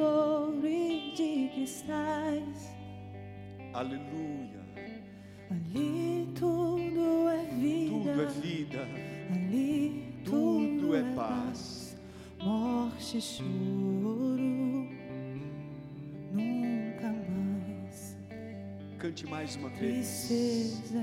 ouro e de cristais. Aleluia. Ali tudo é vida. Tudo é vida. Ali tudo, é tudo é, é paz. Morte e choro. Nunca mais. Cante mais uma vez. Tristeza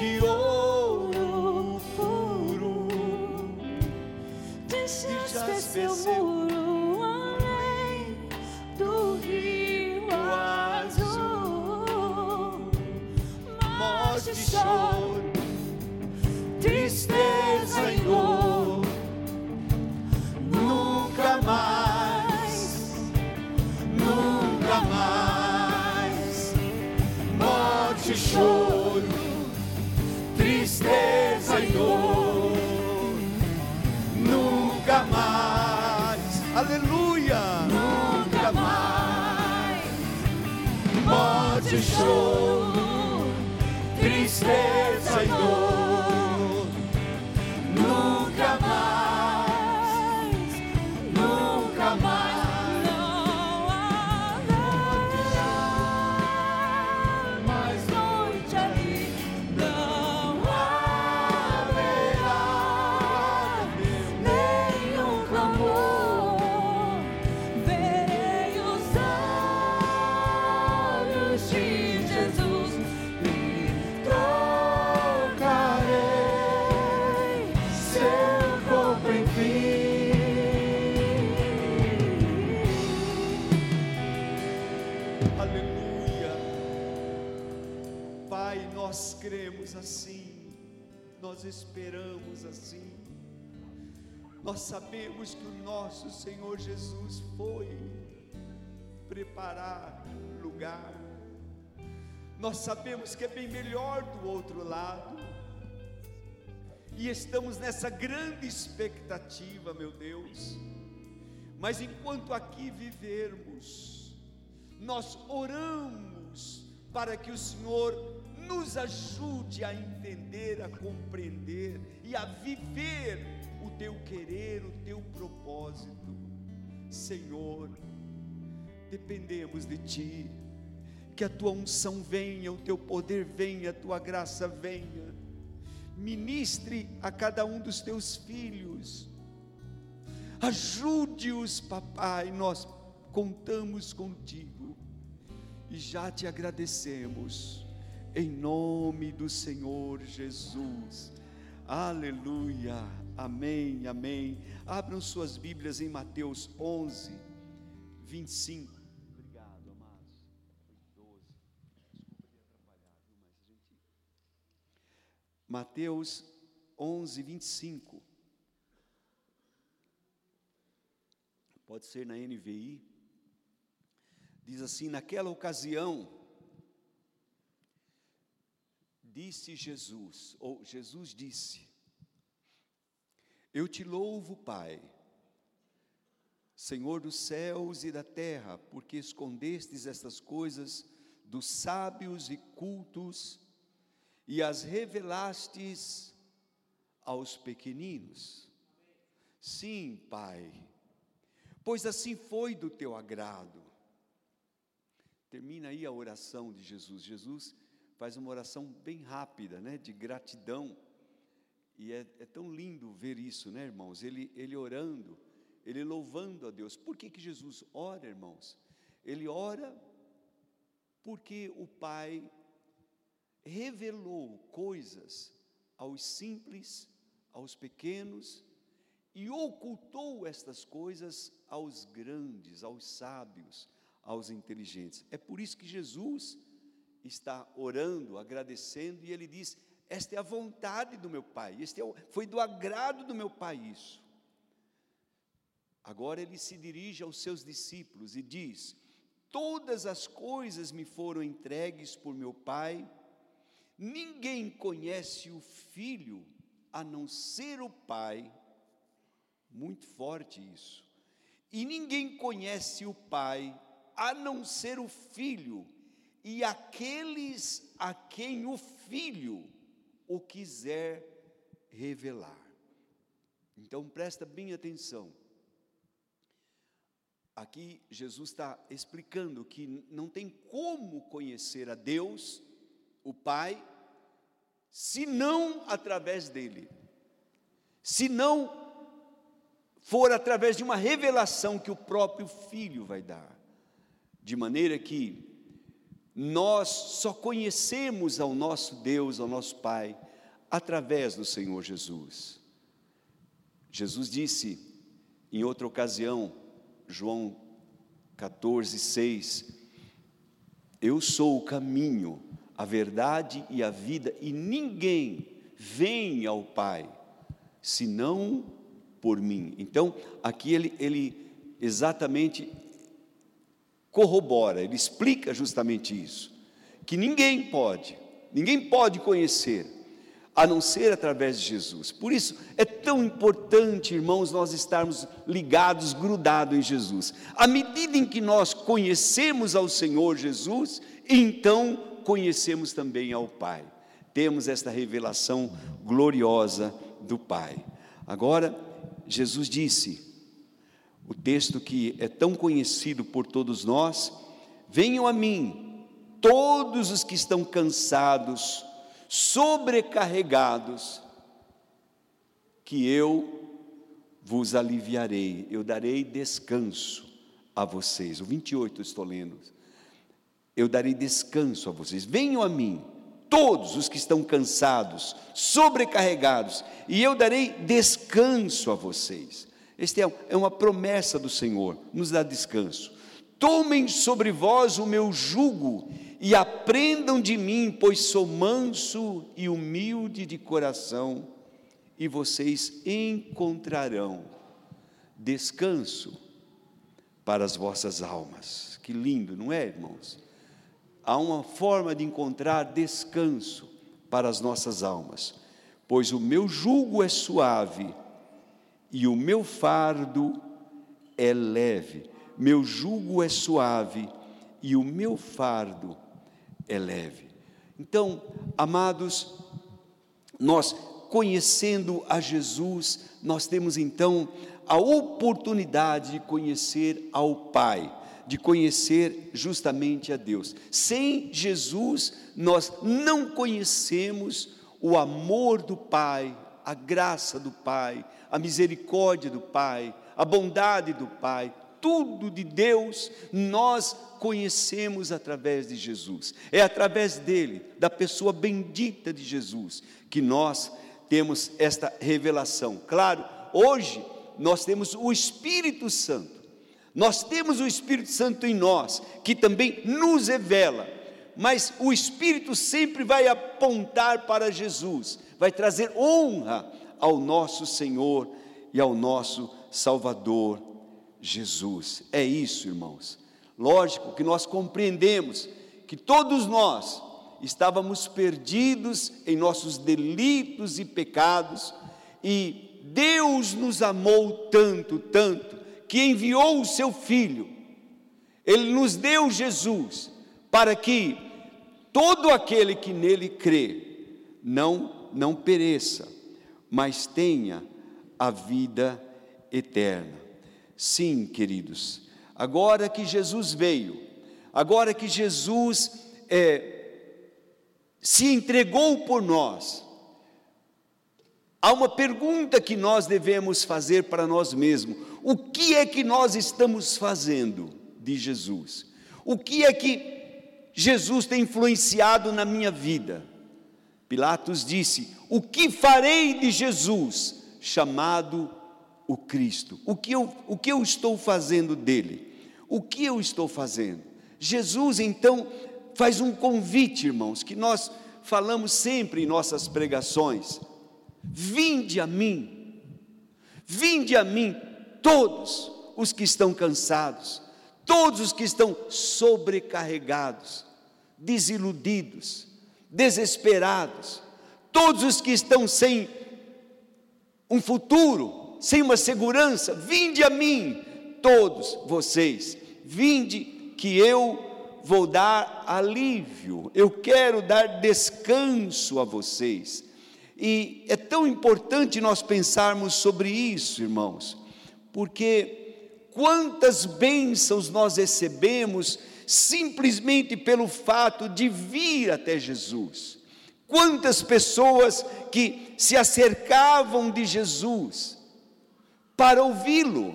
de ouro puro. Deixaste seu muro além do rio azul. Morte, choro, triste. Cristo, tristeza. nós esperamos assim. Nós sabemos que o nosso Senhor Jesus foi preparar lugar. Nós sabemos que é bem melhor do outro lado. E estamos nessa grande expectativa, meu Deus. Mas enquanto aqui vivermos, nós oramos para que o Senhor nos ajude a entender, a compreender e a viver o teu querer, o teu propósito. Senhor, dependemos de ti. Que a tua unção venha, o teu poder venha, a tua graça venha. Ministre a cada um dos teus filhos. Ajude-os, papai, nós contamos contigo e já te agradecemos em nome do Senhor Jesus. Aleluia, amém, amém. Abram suas Bíblias em Mateus 11, 25. Obrigado, amados. Foi 12. Desculpa de atrapalhar, viu? Mas a gente. Mateus 11, 25. Pode ser na NVI. Diz assim: naquela ocasião, disse Jesus, ou Jesus disse: Eu te louvo, Pai, Senhor dos céus e da terra, porque escondestes estas coisas dos sábios e cultos e as revelastes aos pequeninos. Sim, Pai, pois assim foi do teu agrado. Termina aí a oração de Jesus. Jesus faz uma oração bem rápida, né, de gratidão. E é, é, tão lindo ver isso, né, irmãos? Ele, ele orando, ele louvando a Deus. Por que, que Jesus ora, irmãos? Ele ora porque o Pai revelou coisas aos simples, aos pequenos, e ocultou estas coisas aos grandes, aos sábios, aos inteligentes. É por isso que Jesus está orando, agradecendo, e ele diz: Esta é a vontade do meu Pai, este é o, foi do agrado do meu Pai isso. Agora ele se dirige aos seus discípulos e diz: Todas as coisas me foram entregues por meu Pai, ninguém conhece o Filho a não ser o Pai, muito forte isso, e ninguém conhece o Pai a não ser o filho, e aqueles a quem o filho o quiser revelar. Então presta bem atenção. Aqui Jesus está explicando que não tem como conhecer a Deus, o Pai, senão através dele, se não for através de uma revelação que o próprio Filho vai dar de maneira que nós só conhecemos ao nosso Deus, ao nosso Pai, através do Senhor Jesus. Jesus disse em outra ocasião, João 14, 6, Eu sou o caminho, a verdade e a vida, e ninguém vem ao Pai senão por mim. Então, aqui ele, ele exatamente corrobora, ele explica justamente isso, que ninguém pode, ninguém pode conhecer, a não ser através de Jesus. Por isso é tão importante, irmãos, nós estarmos ligados, grudados em Jesus. À medida em que nós conhecemos ao Senhor Jesus, então conhecemos também ao Pai. Temos esta revelação gloriosa do Pai. Agora, Jesus disse: o texto que é tão conhecido por todos nós: Venham a mim, todos os que estão cansados, sobrecarregados, que eu vos aliviarei, eu darei descanso a vocês. O 28 estou lendo. Eu darei descanso a vocês. Venham a mim, todos os que estão cansados, sobrecarregados, e eu darei descanso a vocês. Esta é, é uma promessa do Senhor, nos dá descanso. Tomem sobre vós o meu jugo e aprendam de mim, pois sou manso e humilde de coração, e vocês encontrarão descanso para as vossas almas. Que lindo, não é, irmãos? Há uma forma de encontrar descanso para as nossas almas, pois o meu jugo é suave e o meu fardo é leve, meu jugo é suave e o meu fardo é leve. Então, amados, nós conhecendo a Jesus, nós temos então a oportunidade de conhecer ao Pai, de conhecer justamente a Deus. Sem Jesus, nós não conhecemos o amor do Pai, a graça do Pai, a misericórdia do Pai, a bondade do Pai, tudo de Deus nós conhecemos através de Jesus. É através dele, da pessoa bendita de Jesus, que nós temos esta revelação. Claro, hoje nós temos o Espírito Santo. Nós temos o Espírito Santo em nós, que também nos revela, mas o Espírito sempre vai apontar para Jesus, vai trazer honra ao nosso Senhor e ao nosso Salvador Jesus. É isso, irmãos. Lógico que nós compreendemos que todos nós estávamos perdidos em nossos delitos e pecados, e Deus nos amou tanto, tanto, que enviou o seu Filho, Ele nos deu Jesus, para que todo aquele que nele crê não, não pereça, mas tenha a vida eterna. Sim, queridos, agora que Jesus veio, agora que Jesus é, se entregou por nós, há uma pergunta que nós devemos fazer para nós mesmos: o que é que nós estamos fazendo de Jesus? O que é que Jesus tem influenciado na minha vida? Pilatos disse: O que farei de Jesus, chamado o Cristo? O que, eu, o que eu estou fazendo dele? O que eu estou fazendo? Jesus então faz um convite, irmãos, que nós falamos sempre em nossas pregações: vinde a mim, vinde a mim, todos os que estão cansados, todos os que estão sobrecarregados, desiludidos, desesperados, todos os que estão sem um futuro, sem uma segurança, vinde a mim, todos vocês, vinde que eu vou dar alívio, eu quero dar descanso a vocês. E é tão importante nós pensarmos sobre isso, irmãos, porque quantas bênçãos nós recebemos simplesmente pelo fato de vir até Jesus. Quantas pessoas que se acercavam de Jesus, para ouvi-lo,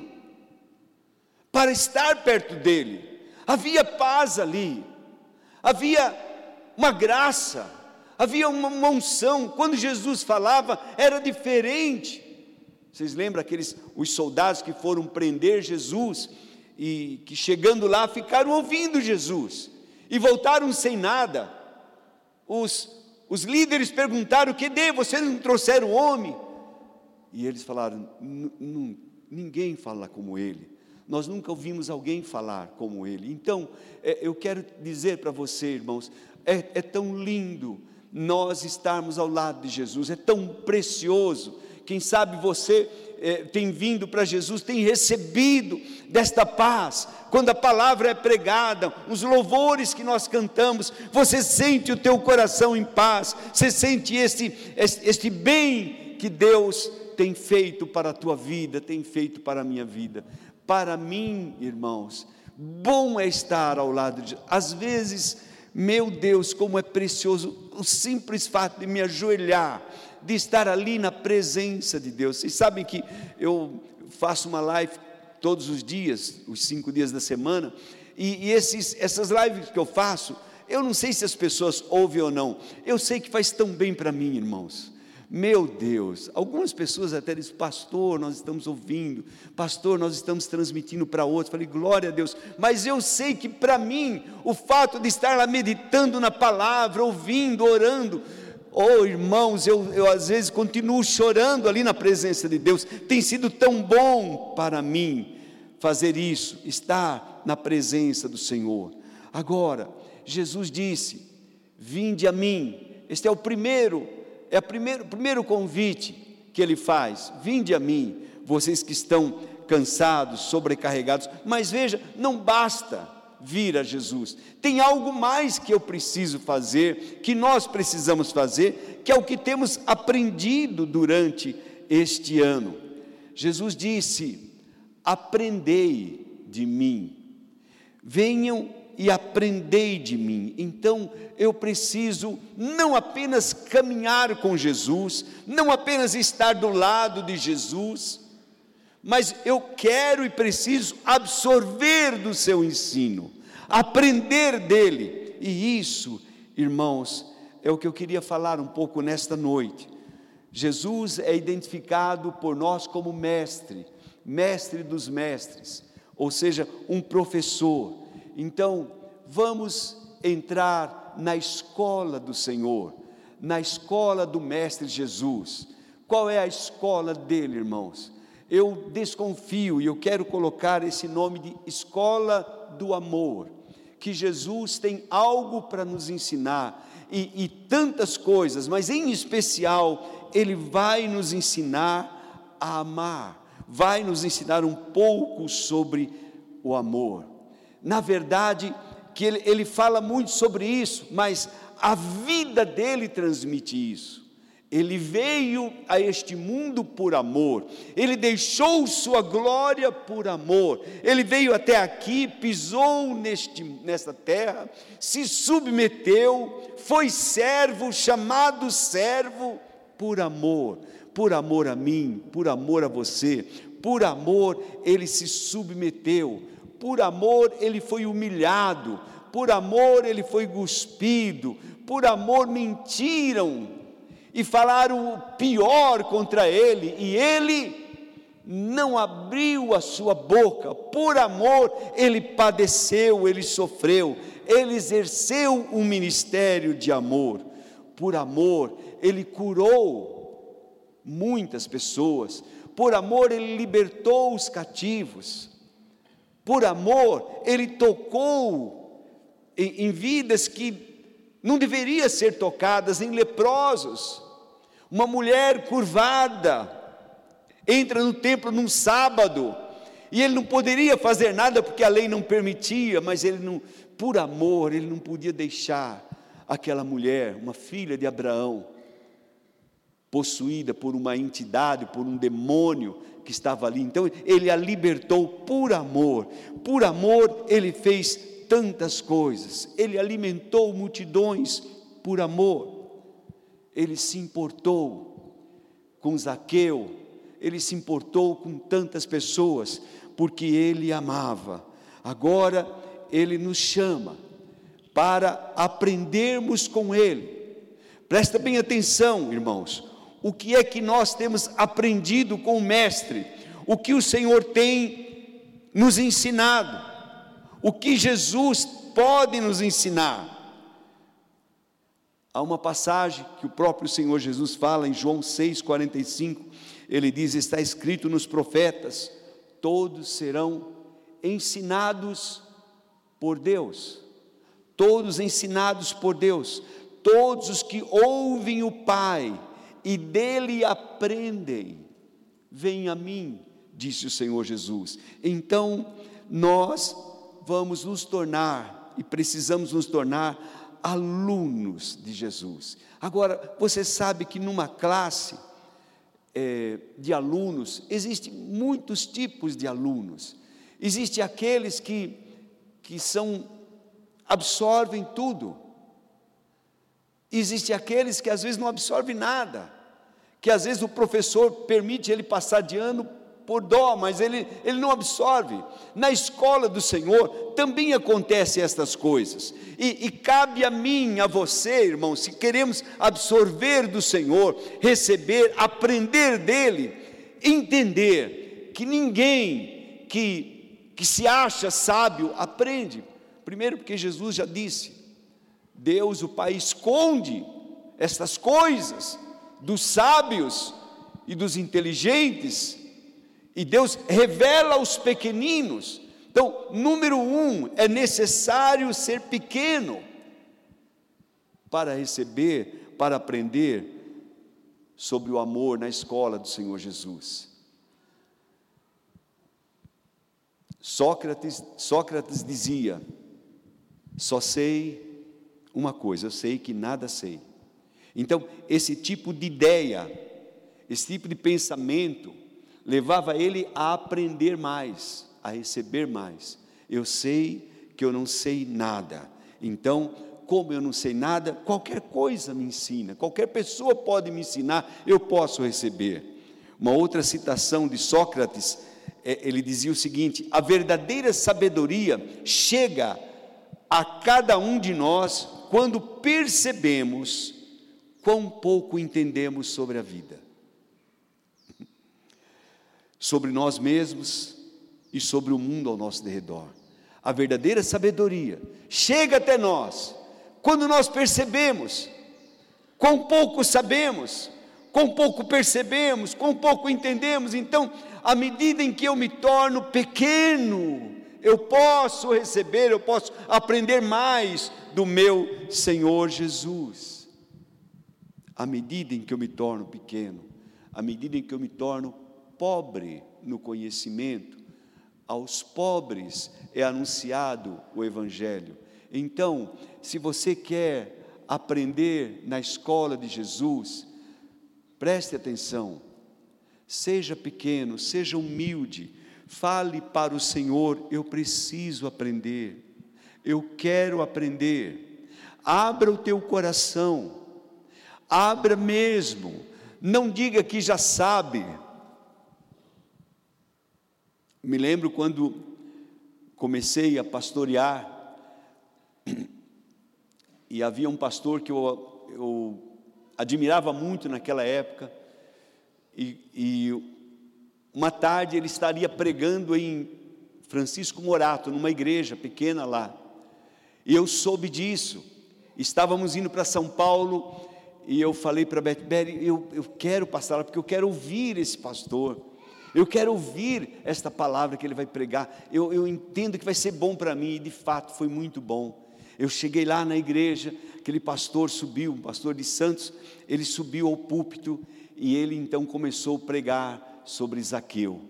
para estar perto dele. Havia paz ali, havia uma graça, havia uma unção. Quando Jesus falava, era diferente. Vocês lembram aqueles os soldados que foram prender Jesus e que chegando lá ficaram ouvindo Jesus e voltaram sem nada. Os, os líderes perguntaram: "Que dê? Vocês não trouxeram o homem?" E eles falaram: ninguém fala como ele. Nós nunca ouvimos alguém falar como ele. Então, é, eu quero dizer para você, irmãos, é, é tão lindo nós estarmos ao lado de Jesus, é tão precioso. Quem sabe você é, tem vindo para Jesus, tem recebido desta paz, quando a palavra é pregada, os louvores que nós cantamos, você sente o teu coração em paz, você sente este, este, este bem que Deus tem feito para a tua vida, tem feito para a minha vida. Para mim, irmãos, bom é estar ao lado de Às vezes, meu Deus, como é precioso o simples fato de me ajoelhar, de estar ali na presença de Deus. Vocês sabem que eu faço uma live todos os dias, os cinco dias da semana, e, e esses, essas lives que eu faço, eu não sei se as pessoas ouvem ou não, eu sei que faz tão bem para mim, irmãos. Meu Deus, algumas pessoas até dizem, pastor, nós estamos ouvindo, pastor, nós estamos transmitindo para outros. Falei, glória a Deus, mas eu sei que para mim, o fato de estar lá meditando na palavra, ouvindo, orando, oh irmãos, eu, eu às vezes continuo chorando ali na presença de Deus, tem sido tão bom para mim fazer isso, estar na presença do Senhor. Agora, Jesus disse: Vinde a mim, este é o primeiro é o primeiro, primeiro convite que ele faz: vinde a mim, vocês que estão cansados, sobrecarregados. Mas veja, não basta vir a Jesus, tem algo mais que eu preciso fazer, que nós precisamos fazer, que é o que temos aprendido durante este ano. Jesus disse: aprendei de mim. Venham e aprendei de mim. Então eu preciso não apenas caminhar com Jesus, não apenas estar do lado de Jesus, mas eu quero e preciso absorver do seu ensino, aprender dele. E isso, irmãos, é o que eu queria falar um pouco nesta noite. Jesus é identificado por nós como mestre, mestre dos mestres, ou seja, um professor. Então, vamos entrar na escola do Senhor, na escola do Mestre Jesus. Qual é a escola dele, irmãos? Eu desconfio e eu quero colocar esse nome de escola do amor, que Jesus tem algo para nos ensinar e, e tantas coisas, mas em especial, ele vai nos ensinar a amar, vai nos ensinar um pouco sobre o amor. Na verdade, que ele, ele fala muito sobre isso, mas a vida dele transmite isso. Ele veio a este mundo por amor, ele deixou sua glória por amor, ele veio até aqui, pisou neste, nesta terra, se submeteu, foi servo, chamado servo por amor, por amor a mim, por amor a você, por amor ele se submeteu. Por amor ele foi humilhado, por amor ele foi cuspido, por amor mentiram e falaram o pior contra ele, e ele não abriu a sua boca, por amor ele padeceu, ele sofreu, ele exerceu um ministério de amor, por amor ele curou muitas pessoas, por amor ele libertou os cativos, por amor, ele tocou em, em vidas que não deveriam ser tocadas, em leprosos. Uma mulher curvada entra no templo num sábado e ele não poderia fazer nada porque a lei não permitia, mas ele não, por amor, ele não podia deixar aquela mulher, uma filha de Abraão, possuída por uma entidade, por um demônio que estava ali. Então ele a libertou por amor. Por amor ele fez tantas coisas. Ele alimentou multidões por amor. Ele se importou com Zaqueu, ele se importou com tantas pessoas, porque ele amava. Agora ele nos chama para aprendermos com ele. Presta bem atenção, irmãos o que é que nós temos aprendido com o Mestre, o que o Senhor tem nos ensinado, o que Jesus pode nos ensinar. Há uma passagem que o próprio Senhor Jesus fala em João 6,45, ele diz: Está escrito nos profetas, todos serão ensinados por Deus, todos ensinados por Deus, todos os que ouvem o Pai e dele aprendem. Vem a mim, disse o Senhor Jesus. Então, nós vamos nos tornar e precisamos nos tornar alunos de Jesus. Agora, você sabe que numa classe é, de alunos, existem muitos tipos de alunos. Existem aqueles que, que são, absorvem tudo. Existem aqueles que às vezes não absorvem nada que às vezes o professor permite ele passar de ano por dó, mas ele, ele não absorve. Na escola do Senhor também acontecem estas coisas, e, e cabe a mim, a você, irmão, se queremos absorver do Senhor, receber, aprender dele, entender que ninguém que, que se acha sábio aprende. Primeiro, porque Jesus já disse: Deus, o Pai, esconde estas coisas dos sábios e dos inteligentes, e Deus revela aos pequeninos. Então, número um, é necessário ser pequeno para receber, para aprender sobre o amor na escola do Senhor Jesus. Sócrates, Sócrates dizia: só sei uma coisa, eu sei que nada sei. Então, esse tipo de ideia, esse tipo de pensamento, levava ele a aprender mais, a receber mais. Eu sei que eu não sei nada, então, como eu não sei nada, qualquer coisa me ensina, qualquer pessoa pode me ensinar, eu posso receber. Uma outra citação de Sócrates, é, ele dizia o seguinte: a verdadeira sabedoria chega a cada um de nós quando percebemos quão pouco entendemos sobre a vida sobre nós mesmos e sobre o mundo ao nosso redor. A verdadeira sabedoria chega até nós quando nós percebemos quão pouco sabemos, quão pouco percebemos, quão pouco entendemos. Então, à medida em que eu me torno pequeno, eu posso receber, eu posso aprender mais do meu Senhor Jesus. À medida em que eu me torno pequeno, à medida em que eu me torno pobre no conhecimento, aos pobres é anunciado o Evangelho. Então, se você quer aprender na escola de Jesus, preste atenção, seja pequeno, seja humilde, fale para o Senhor: eu preciso aprender, eu quero aprender. Abra o teu coração, abra mesmo, não diga que já sabe, me lembro quando comecei a pastorear, e havia um pastor que eu, eu admirava muito naquela época, e, e uma tarde ele estaria pregando em Francisco Morato, numa igreja pequena lá, e eu soube disso, estávamos indo para São Paulo, e eu falei para Beth, eu, eu quero passar lá, porque eu quero ouvir esse pastor, eu quero ouvir esta palavra que ele vai pregar. Eu, eu entendo que vai ser bom para mim, e de fato foi muito bom. Eu cheguei lá na igreja, aquele pastor subiu, um pastor de Santos, ele subiu ao púlpito e ele então começou a pregar sobre Zaqueu.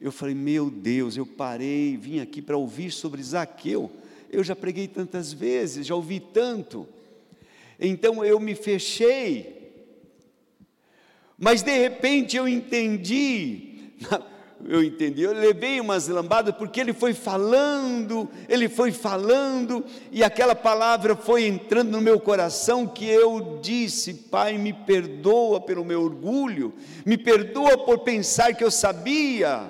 Eu falei, meu Deus, eu parei, vim aqui para ouvir sobre Zaqueu. Eu já preguei tantas vezes, já ouvi tanto. Então eu me fechei. Mas de repente eu entendi eu entendi, eu levei umas lambadas porque ele foi falando, ele foi falando, e aquela palavra foi entrando no meu coração que eu disse: Pai, me perdoa pelo meu orgulho, me perdoa por pensar que eu sabia,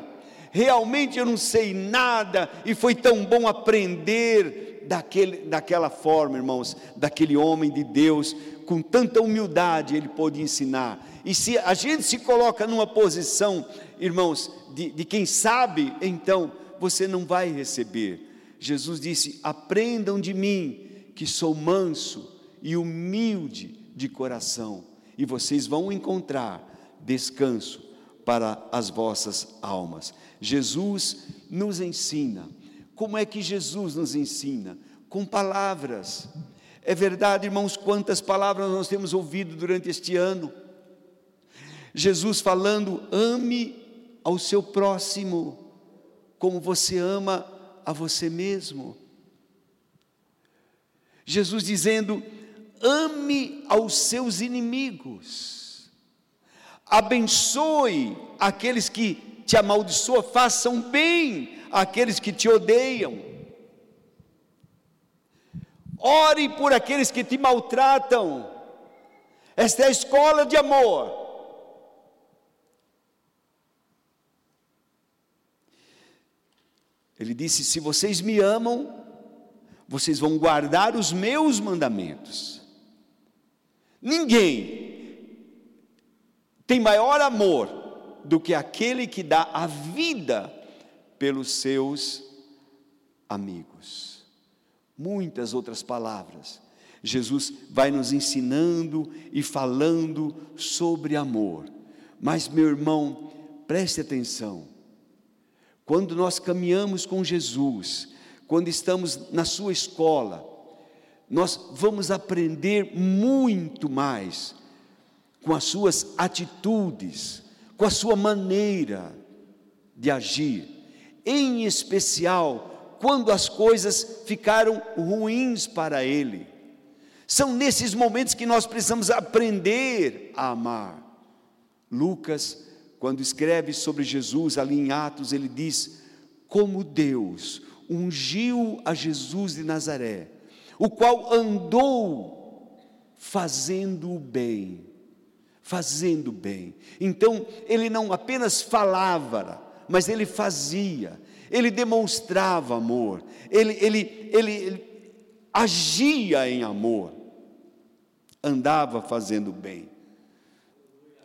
realmente eu não sei nada, e foi tão bom aprender daquele, daquela forma, irmãos, daquele homem de Deus, com tanta humildade ele pôde ensinar. E se a gente se coloca numa posição irmãos, de, de quem sabe, então você não vai receber. Jesus disse: Aprendam de mim, que sou manso e humilde de coração, e vocês vão encontrar descanso para as vossas almas. Jesus nos ensina. Como é que Jesus nos ensina? Com palavras. É verdade, irmãos, quantas palavras nós temos ouvido durante este ano. Jesus falando: ame ao seu próximo como você ama a você mesmo. Jesus dizendo: ame aos seus inimigos, abençoe aqueles que te amaldiçoam, façam bem àqueles que te odeiam, ore por aqueles que te maltratam. Esta é a escola de amor. Ele disse: Se vocês me amam, vocês vão guardar os meus mandamentos. Ninguém tem maior amor do que aquele que dá a vida pelos seus amigos. Muitas outras palavras. Jesus vai nos ensinando e falando sobre amor. Mas, meu irmão, preste atenção quando nós caminhamos com Jesus, quando estamos na sua escola, nós vamos aprender muito mais com as suas atitudes, com a sua maneira de agir, em especial quando as coisas ficaram ruins para ele. São nesses momentos que nós precisamos aprender a amar. Lucas quando escreve sobre Jesus ali em Atos, ele diz: Como Deus ungiu a Jesus de Nazaré, o qual andou fazendo o bem, fazendo o bem. Então, ele não apenas falava, mas ele fazia, ele demonstrava amor, ele, ele, ele, ele agia em amor, andava fazendo bem.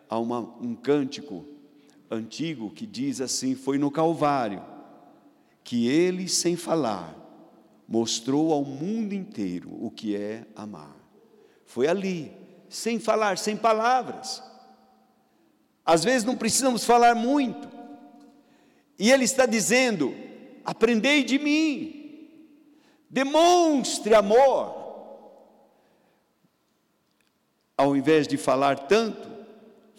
Há uma, um cântico antigo que diz assim: Foi no Calvário que ele, sem falar, mostrou ao mundo inteiro o que é amar. Foi ali, sem falar, sem palavras. Às vezes não precisamos falar muito. E ele está dizendo: aprendei de mim, demonstre amor. Ao invés de falar tanto,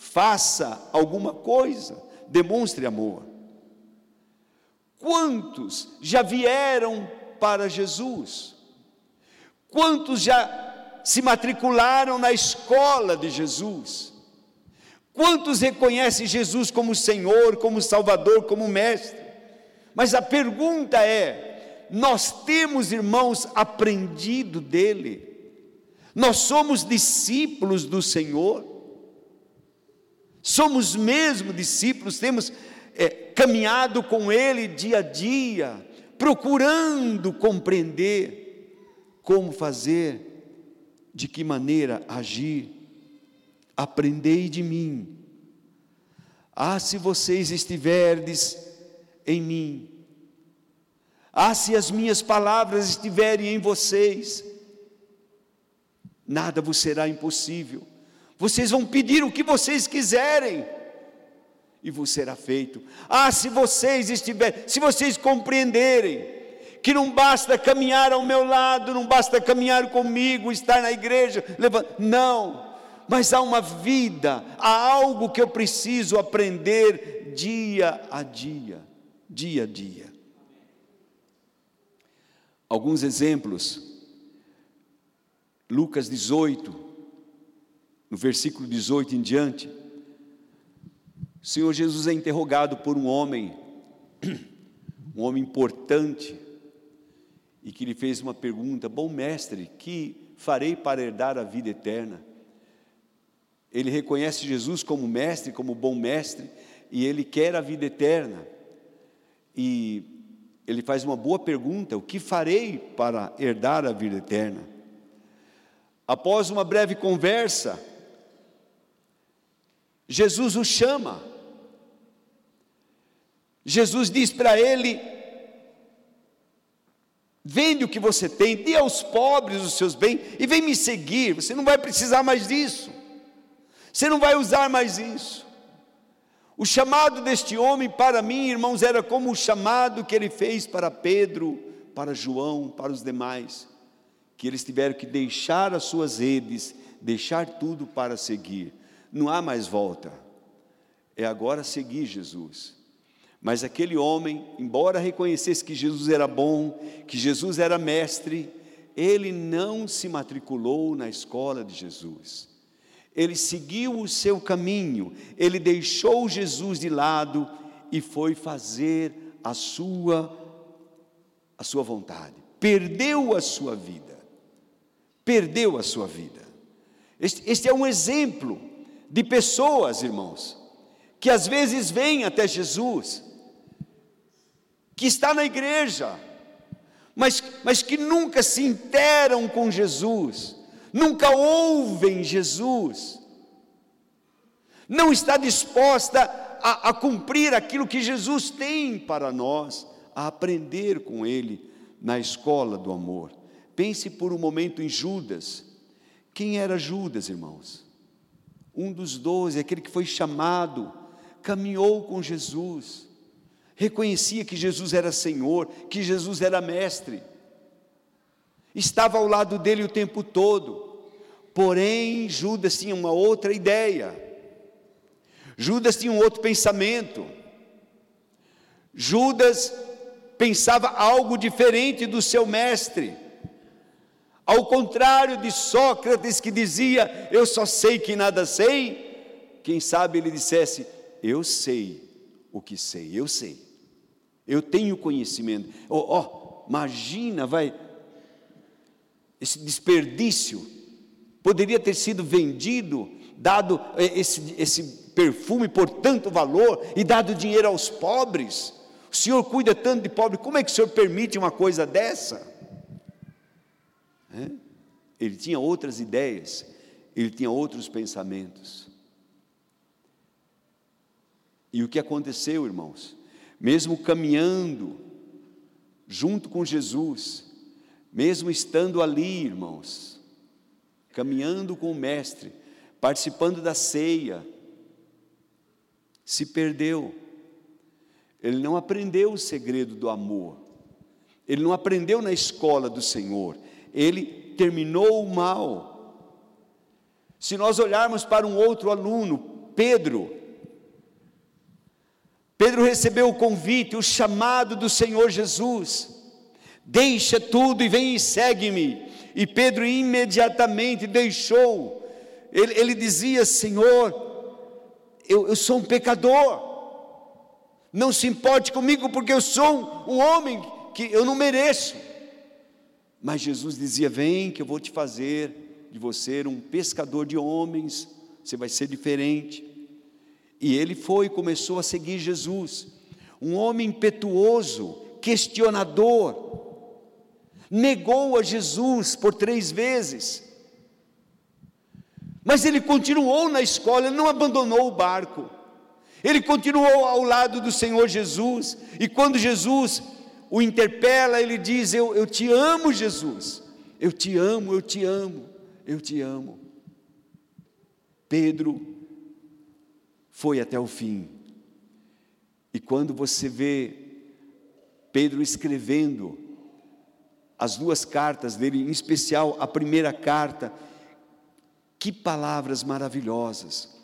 faça alguma coisa, demonstre amor. Quantos já vieram para Jesus? Quantos já se matricularam na escola de Jesus? Quantos reconhecem Jesus como Senhor, como Salvador, como Mestre? Mas a pergunta é: nós temos, irmãos, aprendido dele? Nós somos discípulos do Senhor? Somos mesmo discípulos, temos é, caminhado com Ele dia a dia, procurando compreender como fazer, de que maneira agir. Aprendei de mim. Ah, se vocês estiverdes em mim, ah, se as minhas palavras estiverem em vocês, nada vos será impossível. Vocês vão pedir o que vocês quiserem e vos será feito. Ah, se vocês estiverem, se vocês compreenderem que não basta caminhar ao meu lado, não basta caminhar comigo, estar na igreja, não, mas há uma vida, há algo que eu preciso aprender dia a dia, dia a dia. Alguns exemplos, Lucas 18, no versículo 18 em diante, o Senhor Jesus é interrogado por um homem, um homem importante, e que lhe fez uma pergunta: Bom mestre, que farei para herdar a vida eterna? Ele reconhece Jesus como mestre, como bom mestre, e ele quer a vida eterna. E ele faz uma boa pergunta: O que farei para herdar a vida eterna? Após uma breve conversa, Jesus o chama. Jesus diz para ele: Vende o que você tem, dê aos pobres os seus bens e vem me seguir. Você não vai precisar mais disso. Você não vai usar mais isso. O chamado deste homem para mim, irmãos, era como o chamado que ele fez para Pedro, para João, para os demais, que eles tiveram que deixar as suas redes, deixar tudo para seguir não há mais volta. É agora seguir Jesus. Mas aquele homem, embora reconhecesse que Jesus era bom, que Jesus era mestre, ele não se matriculou na escola de Jesus. Ele seguiu o seu caminho, ele deixou Jesus de lado e foi fazer a sua a sua vontade. Perdeu a sua vida. Perdeu a sua vida. Este, este é um exemplo de pessoas, irmãos, que às vezes vêm até Jesus, que está na igreja, mas, mas que nunca se interam com Jesus, nunca ouvem Jesus, não está disposta a, a cumprir aquilo que Jesus tem para nós, a aprender com Ele na escola do amor. Pense por um momento em Judas. Quem era Judas, irmãos? Um dos doze, aquele que foi chamado, caminhou com Jesus, reconhecia que Jesus era Senhor, que Jesus era Mestre, estava ao lado dele o tempo todo, porém Judas tinha uma outra ideia, Judas tinha um outro pensamento, Judas pensava algo diferente do seu mestre, ao contrário de Sócrates que dizia: Eu só sei que nada sei, quem sabe ele dissesse: eu sei o que sei, eu sei. Eu tenho conhecimento. Oh, oh, imagina, vai, esse desperdício poderia ter sido vendido, dado eh, esse, esse perfume por tanto valor e dado dinheiro aos pobres. O Senhor cuida tanto de pobre, como é que o Senhor permite uma coisa dessa? É? Ele tinha outras ideias, ele tinha outros pensamentos. E o que aconteceu, irmãos? Mesmo caminhando junto com Jesus, mesmo estando ali, irmãos, caminhando com o Mestre, participando da ceia, se perdeu. Ele não aprendeu o segredo do amor, ele não aprendeu na escola do Senhor, ele terminou o mal. Se nós olharmos para um outro aluno, Pedro, Pedro recebeu o convite, o chamado do Senhor Jesus. Deixa tudo e vem e segue-me. E Pedro imediatamente deixou. Ele, ele dizia: Senhor, eu, eu, sou um pecador. Não se importe comigo, porque eu sou um homem que eu não mereço. Mas Jesus dizia: Vem, que eu vou te fazer de você um pescador de homens. Você vai ser diferente. E ele foi e começou a seguir Jesus. Um homem impetuoso, questionador, negou a Jesus por três vezes. Mas ele continuou na escola, ele não abandonou o barco. Ele continuou ao lado do Senhor Jesus. E quando Jesus o interpela, ele diz: Eu, eu te amo, Jesus. Eu te amo, eu te amo, eu te amo. Pedro foi até o fim. E quando você vê Pedro escrevendo as duas cartas dele, em especial a primeira carta, que palavras maravilhosas.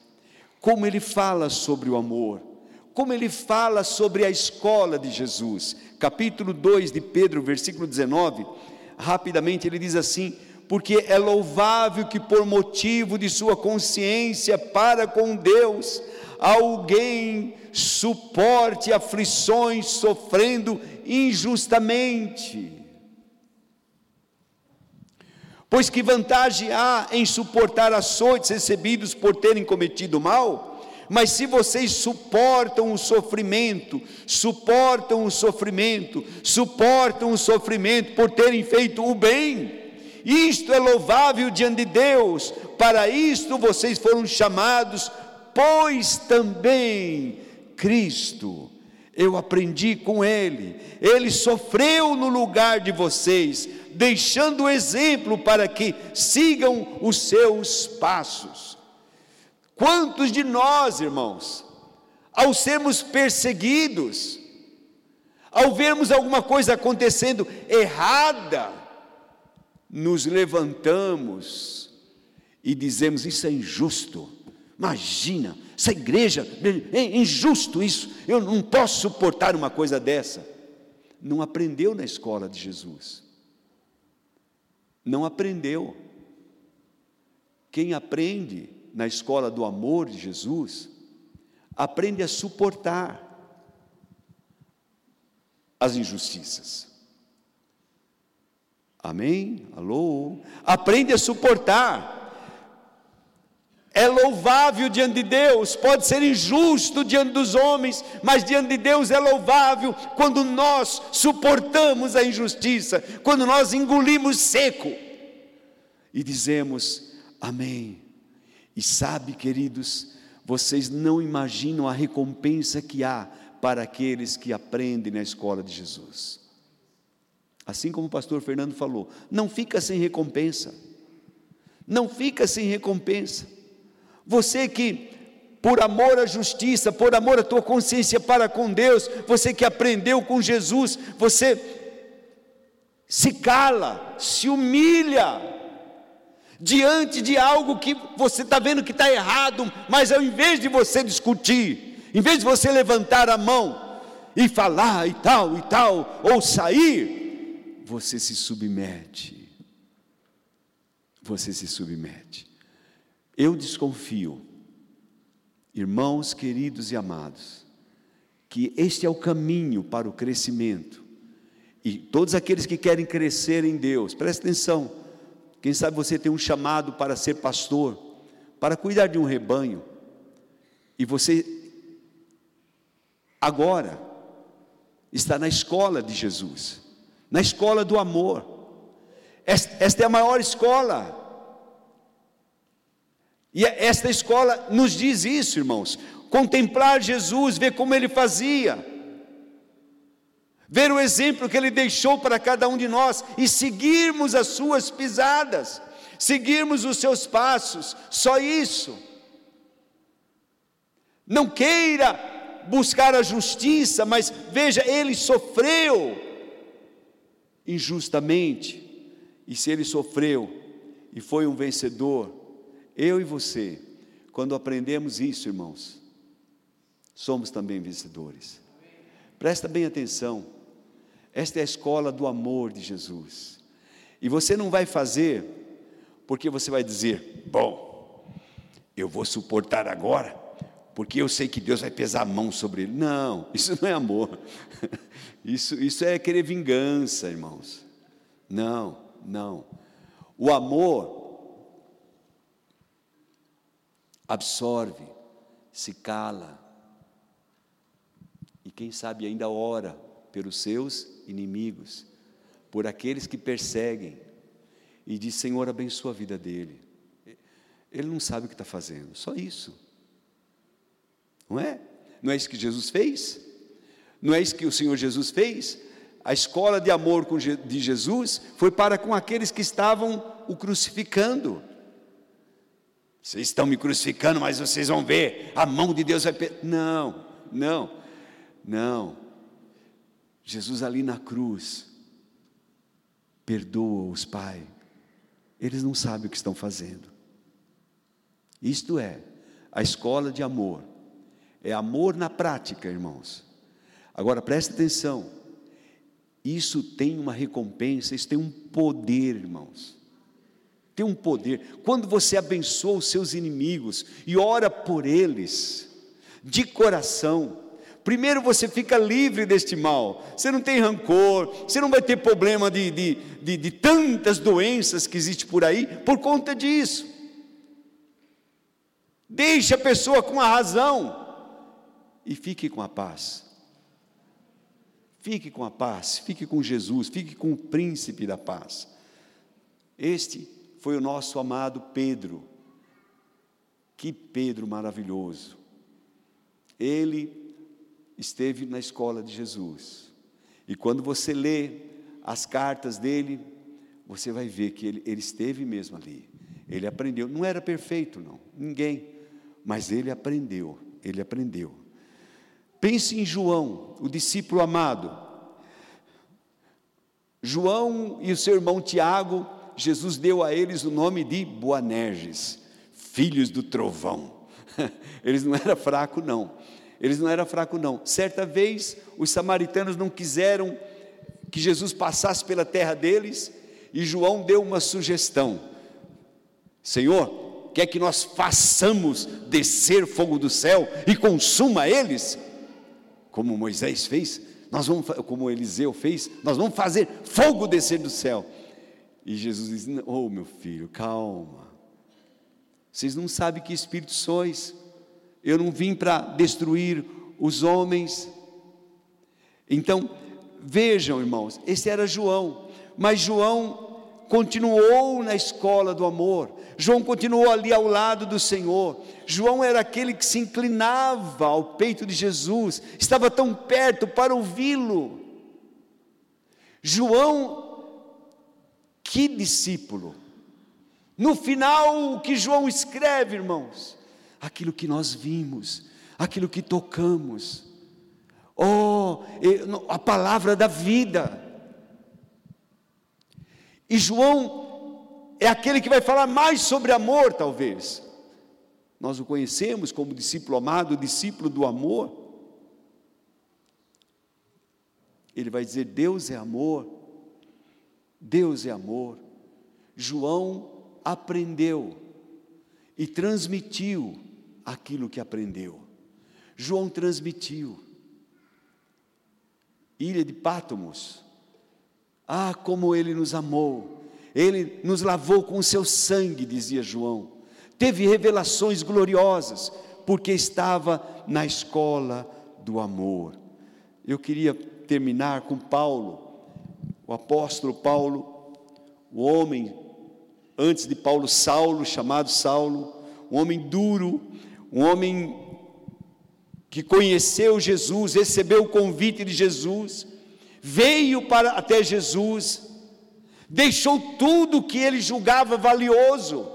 Como ele fala sobre o amor, como ele fala sobre a escola de Jesus. Capítulo 2 de Pedro, versículo 19, rapidamente ele diz assim: porque é louvável que por motivo de sua consciência para com Deus, alguém suporte aflições sofrendo injustamente. Pois que vantagem há em suportar açoites recebidos por terem cometido mal? Mas se vocês suportam o sofrimento, suportam o sofrimento, suportam o sofrimento por terem feito o bem, isto é louvável diante de Deus, para isto vocês foram chamados, pois também Cristo, eu aprendi com Ele, Ele sofreu no lugar de vocês, deixando exemplo para que sigam os seus passos. Quantos de nós, irmãos, ao sermos perseguidos, ao vermos alguma coisa acontecendo errada, nos levantamos e dizemos: Isso é injusto, Imagina, essa igreja, é injusto isso, eu não posso suportar uma coisa dessa. Não aprendeu na escola de Jesus. Não aprendeu. Quem aprende na escola do amor de Jesus, aprende a suportar as injustiças. Amém? Alô? Aprende a suportar é louvável diante de Deus, pode ser injusto diante dos homens, mas diante de Deus é louvável quando nós suportamos a injustiça, quando nós engolimos seco e dizemos amém. E sabe, queridos, vocês não imaginam a recompensa que há para aqueles que aprendem na escola de Jesus. Assim como o pastor Fernando falou, não fica sem recompensa. Não fica sem recompensa. Você que, por amor à justiça, por amor à tua consciência para com Deus, você que aprendeu com Jesus, você se cala, se humilha, diante de algo que você está vendo que está errado, mas ao invés de você discutir, em vez de você levantar a mão e falar e tal e tal, ou sair, você se submete. Você se submete. Eu desconfio, Irmãos queridos e amados, que este é o caminho para o crescimento. E todos aqueles que querem crescer em Deus, preste atenção. Quem sabe você tem um chamado para ser pastor, para cuidar de um rebanho, e você agora está na escola de Jesus, na escola do amor. Esta é a maior escola. E esta escola nos diz isso, irmãos. Contemplar Jesus, ver como ele fazia, ver o exemplo que ele deixou para cada um de nós e seguirmos as suas pisadas, seguirmos os seus passos, só isso. Não queira buscar a justiça, mas veja, ele sofreu injustamente, e se ele sofreu e foi um vencedor, eu e você, quando aprendemos isso, irmãos, somos também vencedores. Presta bem atenção, esta é a escola do amor de Jesus, e você não vai fazer, porque você vai dizer, bom, eu vou suportar agora, porque eu sei que Deus vai pesar a mão sobre ele. Não, isso não é amor. Isso, isso é querer vingança, irmãos. Não, não. O amor absorve, se cala, e quem sabe ainda ora pelos seus inimigos, por aqueles que perseguem, e diz: Senhor, abençoa a vida dele. Ele não sabe o que está fazendo, só isso. Não é? Não é isso que Jesus fez? Não é isso que o Senhor Jesus fez? A escola de amor de Jesus foi para com aqueles que estavam o crucificando. Vocês estão me crucificando, mas vocês vão ver, a mão de Deus vai. Não, não, não. Jesus ali na cruz, perdoa-os, Pai. Eles não sabem o que estão fazendo. Isto é, a escola de amor é amor na prática, irmãos. Agora preste atenção. Isso tem uma recompensa, isso tem um poder, irmãos. Tem um poder. Quando você abençoa os seus inimigos e ora por eles, de coração, primeiro você fica livre deste mal, você não tem rancor, você não vai ter problema de, de, de, de tantas doenças que existem por aí por conta disso. Deixa a pessoa com a razão e fique com a paz. Fique com a paz, fique com Jesus, fique com o príncipe da paz. Este foi o nosso amado Pedro. Que Pedro maravilhoso. Ele esteve na escola de Jesus. E quando você lê as cartas dele, você vai ver que ele, ele esteve mesmo ali. Ele aprendeu. Não era perfeito, não, ninguém. Mas ele aprendeu, ele aprendeu. Pense em João, o discípulo amado. João e o seu irmão Tiago, Jesus deu a eles o nome de Boanerges, filhos do trovão. Eles não eram fracos, não. Eles não eram fracos, não. Certa vez, os samaritanos não quiseram que Jesus passasse pela terra deles, e João deu uma sugestão: Senhor, quer que nós façamos descer fogo do céu e consuma eles? como Moisés fez, nós vamos, como Eliseu fez, nós vamos fazer fogo descer do céu. E Jesus diz: Oh, meu filho, calma. Vocês não sabem que espírito sois. Eu não vim para destruir os homens. Então, vejam, irmãos, esse era João, mas João continuou na escola do amor. João continuou ali ao lado do Senhor. João era aquele que se inclinava ao peito de Jesus, estava tão perto para ouvi-lo. João, que discípulo. No final, o que João escreve, irmãos? Aquilo que nós vimos, aquilo que tocamos. Oh, a palavra da vida. E João é aquele que vai falar mais sobre amor, talvez. Nós o conhecemos como discípulo amado, discípulo do amor. Ele vai dizer: Deus é amor, Deus é amor. João aprendeu e transmitiu aquilo que aprendeu. João transmitiu. Ilha de Pátomos. Ah, como ele nos amou! Ele nos lavou com o seu sangue, dizia João. Teve revelações gloriosas, porque estava na escola do amor. Eu queria terminar com Paulo, o apóstolo Paulo, o homem, antes de Paulo, Saulo, chamado Saulo, um homem duro, um homem que conheceu Jesus, recebeu o convite de Jesus, veio para até Jesus, deixou tudo que ele julgava valioso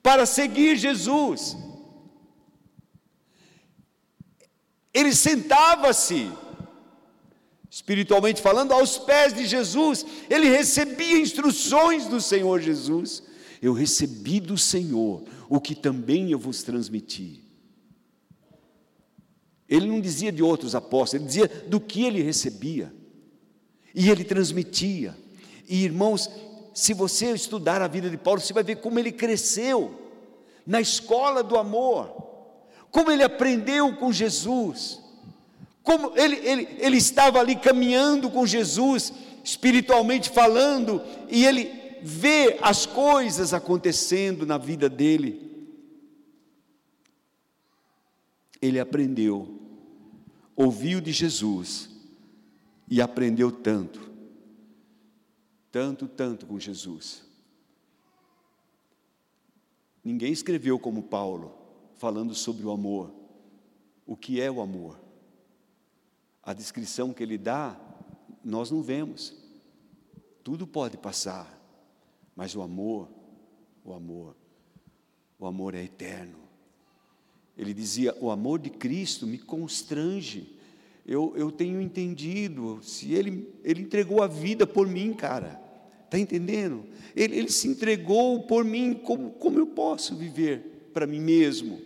para seguir Jesus. Ele sentava-se, espiritualmente falando, aos pés de Jesus, ele recebia instruções do Senhor Jesus. Eu recebi do Senhor o que também eu vos transmiti. Ele não dizia de outros apóstolos, ele dizia do que ele recebia. E ele transmitia. E irmãos, se você estudar a vida de Paulo, você vai ver como ele cresceu na escola do amor, como ele aprendeu com Jesus, como ele, ele, ele estava ali caminhando com Jesus, espiritualmente falando, e ele vê as coisas acontecendo na vida dele. Ele aprendeu ouviu de Jesus e aprendeu tanto, tanto, tanto com Jesus. Ninguém escreveu como Paulo, falando sobre o amor. O que é o amor? A descrição que ele dá, nós não vemos. Tudo pode passar, mas o amor, o amor, o amor é eterno. Ele dizia: O amor de Cristo me constrange. Eu, eu tenho entendido. Se ele, ele entregou a vida por mim, cara. Está entendendo? Ele, ele se entregou por mim. Como, como eu posso viver para mim mesmo?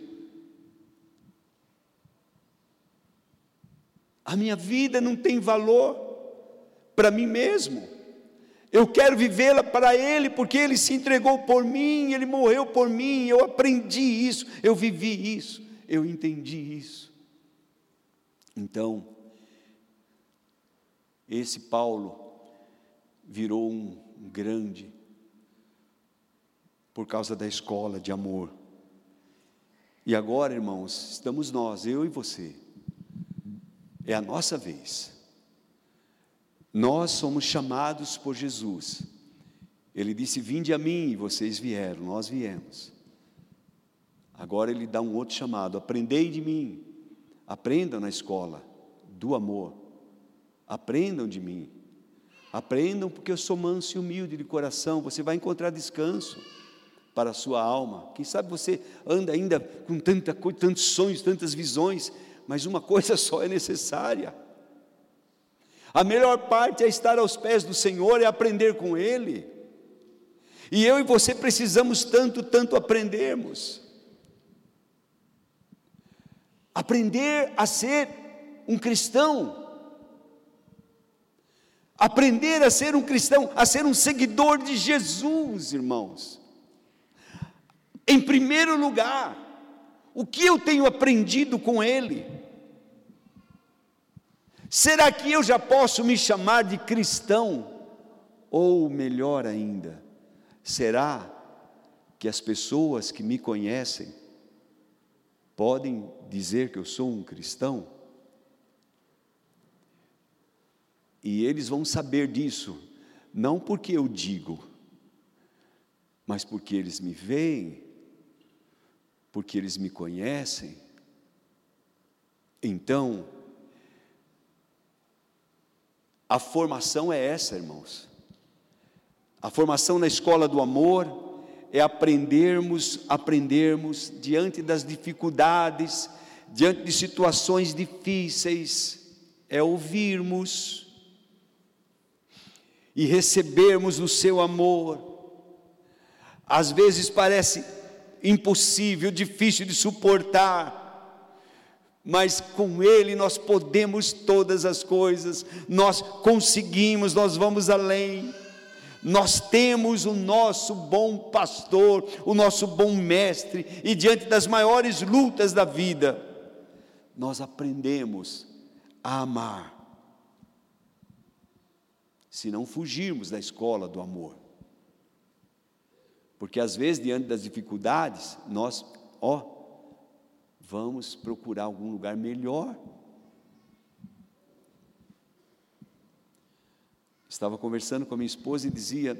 A minha vida não tem valor para mim mesmo. Eu quero vivê-la para Ele, porque Ele se entregou por mim, Ele morreu por mim, eu aprendi isso, eu vivi isso, eu entendi isso. Então, esse Paulo virou um grande por causa da escola de amor. E agora, irmãos, estamos nós, eu e você. É a nossa vez. Nós somos chamados por Jesus. Ele disse: Vinde a mim, e vocês vieram, nós viemos. Agora ele dá um outro chamado: Aprendei de mim. Aprendam na escola do amor. Aprendam de mim. Aprendam porque eu sou manso e humilde de coração. Você vai encontrar descanso para a sua alma. Quem sabe você anda ainda com tanta tantos sonhos, tantas visões, mas uma coisa só é necessária a melhor parte é estar aos pés do Senhor, é aprender com Ele. E eu e você precisamos tanto, tanto aprendermos. Aprender a ser um cristão. Aprender a ser um cristão, a ser um seguidor de Jesus, irmãos. Em primeiro lugar, o que eu tenho aprendido com Ele? Será que eu já posso me chamar de cristão? Ou melhor ainda, será que as pessoas que me conhecem podem dizer que eu sou um cristão? E eles vão saber disso, não porque eu digo, mas porque eles me veem, porque eles me conhecem. Então, a formação é essa, irmãos. A formação na escola do amor é aprendermos, aprendermos diante das dificuldades, diante de situações difíceis, é ouvirmos e recebermos o seu amor. Às vezes parece impossível, difícil de suportar, mas com Ele nós podemos todas as coisas, nós conseguimos, nós vamos além, Nós temos o nosso bom pastor, o nosso bom mestre, e diante das maiores lutas da vida, nós aprendemos a amar. Se não fugirmos da escola do amor. Porque às vezes, diante das dificuldades, nós, ó, vamos procurar algum lugar melhor. Estava conversando com a minha esposa e dizia: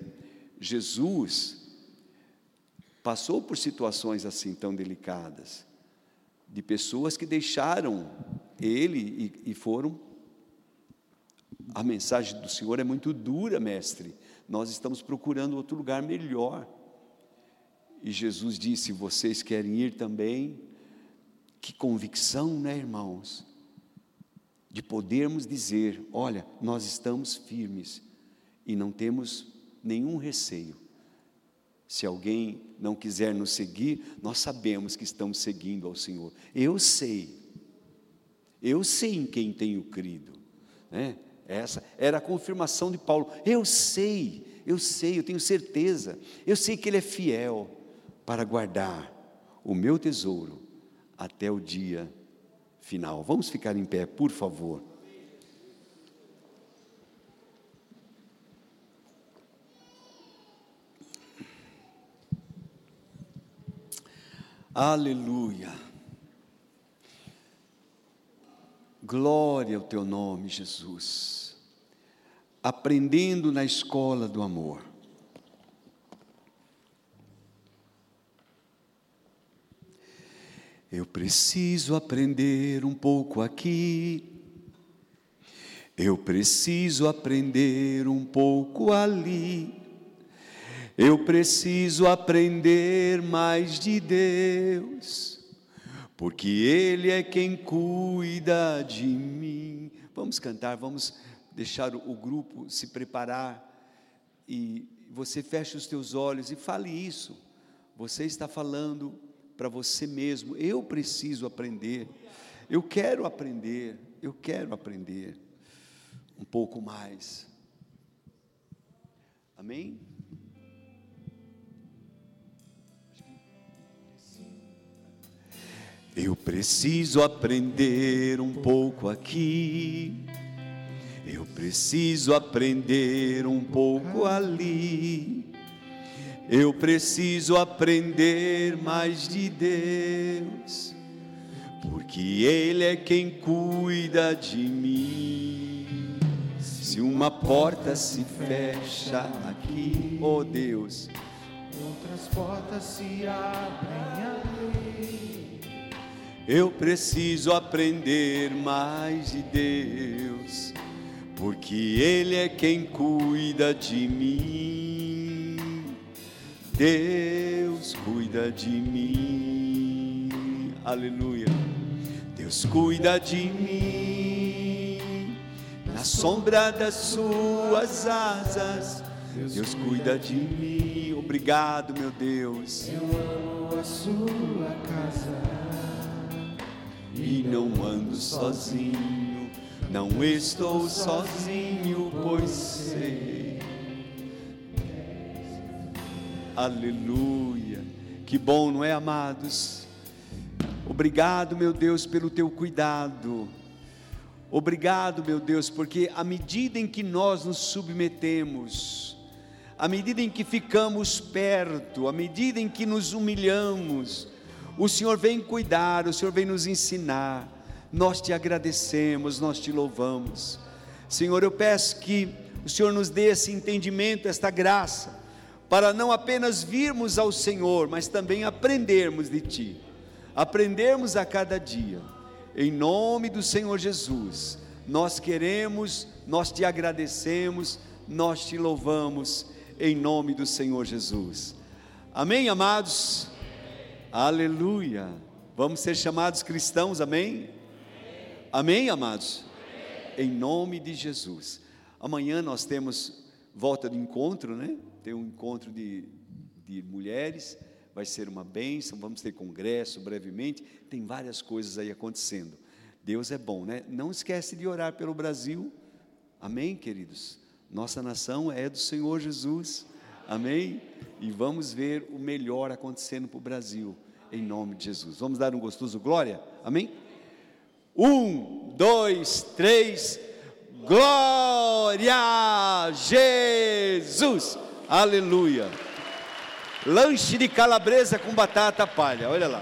Jesus passou por situações assim tão delicadas, de pessoas que deixaram ele e, e foram. A mensagem do Senhor é muito dura, mestre. Nós estamos procurando outro lugar melhor. E Jesus disse: Vocês querem ir também? Que convicção, né, irmãos? De podermos dizer: Olha, nós estamos firmes e não temos nenhum receio. Se alguém não quiser nos seguir, nós sabemos que estamos seguindo ao Senhor. Eu sei, eu sei em quem tenho crido. Né? Essa era a confirmação de Paulo. Eu sei, eu sei, eu tenho certeza. Eu sei que Ele é fiel para guardar o meu tesouro até o dia final. Vamos ficar em pé, por favor. Aleluia. Glória ao teu nome, Jesus. Aprendendo na escola do amor. Eu preciso aprender um pouco aqui. Eu preciso aprender um pouco ali. Eu preciso aprender mais de Deus, porque Ele é quem cuida de mim. Vamos cantar, vamos deixar o grupo se preparar e você fecha os teus olhos e fale isso. Você está falando para você mesmo. Eu preciso aprender. Eu quero aprender. Eu quero aprender um pouco mais. Amém? Eu preciso aprender um pouco aqui. Eu preciso aprender um pouco ali. Eu preciso aprender mais de Deus, porque Ele é quem cuida de mim. Se uma porta se fecha aqui, oh Deus, outras portas se abrem ali. Eu preciso aprender mais de Deus, porque Ele é quem cuida de mim. Deus cuida de mim, aleluia. Deus cuida de mim, na sombra das suas asas. Deus cuida de mim, obrigado, meu Deus. Eu amo a sua casa e não ando sozinho, não estou sozinho, pois sei Aleluia. Que bom, não é, amados? Obrigado, meu Deus, pelo teu cuidado. Obrigado, meu Deus, porque à medida em que nós nos submetemos, à medida em que ficamos perto, à medida em que nos humilhamos, o Senhor vem cuidar, o Senhor vem nos ensinar. Nós te agradecemos, nós te louvamos. Senhor, eu peço que o Senhor nos dê esse entendimento, esta graça para não apenas virmos ao Senhor, mas também aprendermos de Ti, aprendermos a cada dia, em nome do Senhor Jesus, nós queremos, nós te agradecemos, nós te louvamos, em nome do Senhor Jesus. Amém, amados? Aleluia. Vamos ser chamados cristãos, amém? Amém, amados? Em nome de Jesus. Amanhã nós temos volta de encontro, né? Tem um encontro de, de mulheres, vai ser uma bênção, vamos ter congresso brevemente, tem várias coisas aí acontecendo. Deus é bom, né? Não esquece de orar pelo Brasil, amém, queridos? Nossa nação é do Senhor Jesus. Amém? E vamos ver o melhor acontecendo para o Brasil, em nome de Jesus. Vamos dar um gostoso glória? Amém? Um, dois, três, glória a Jesus! Aleluia! Lanche de calabresa com batata palha, olha lá.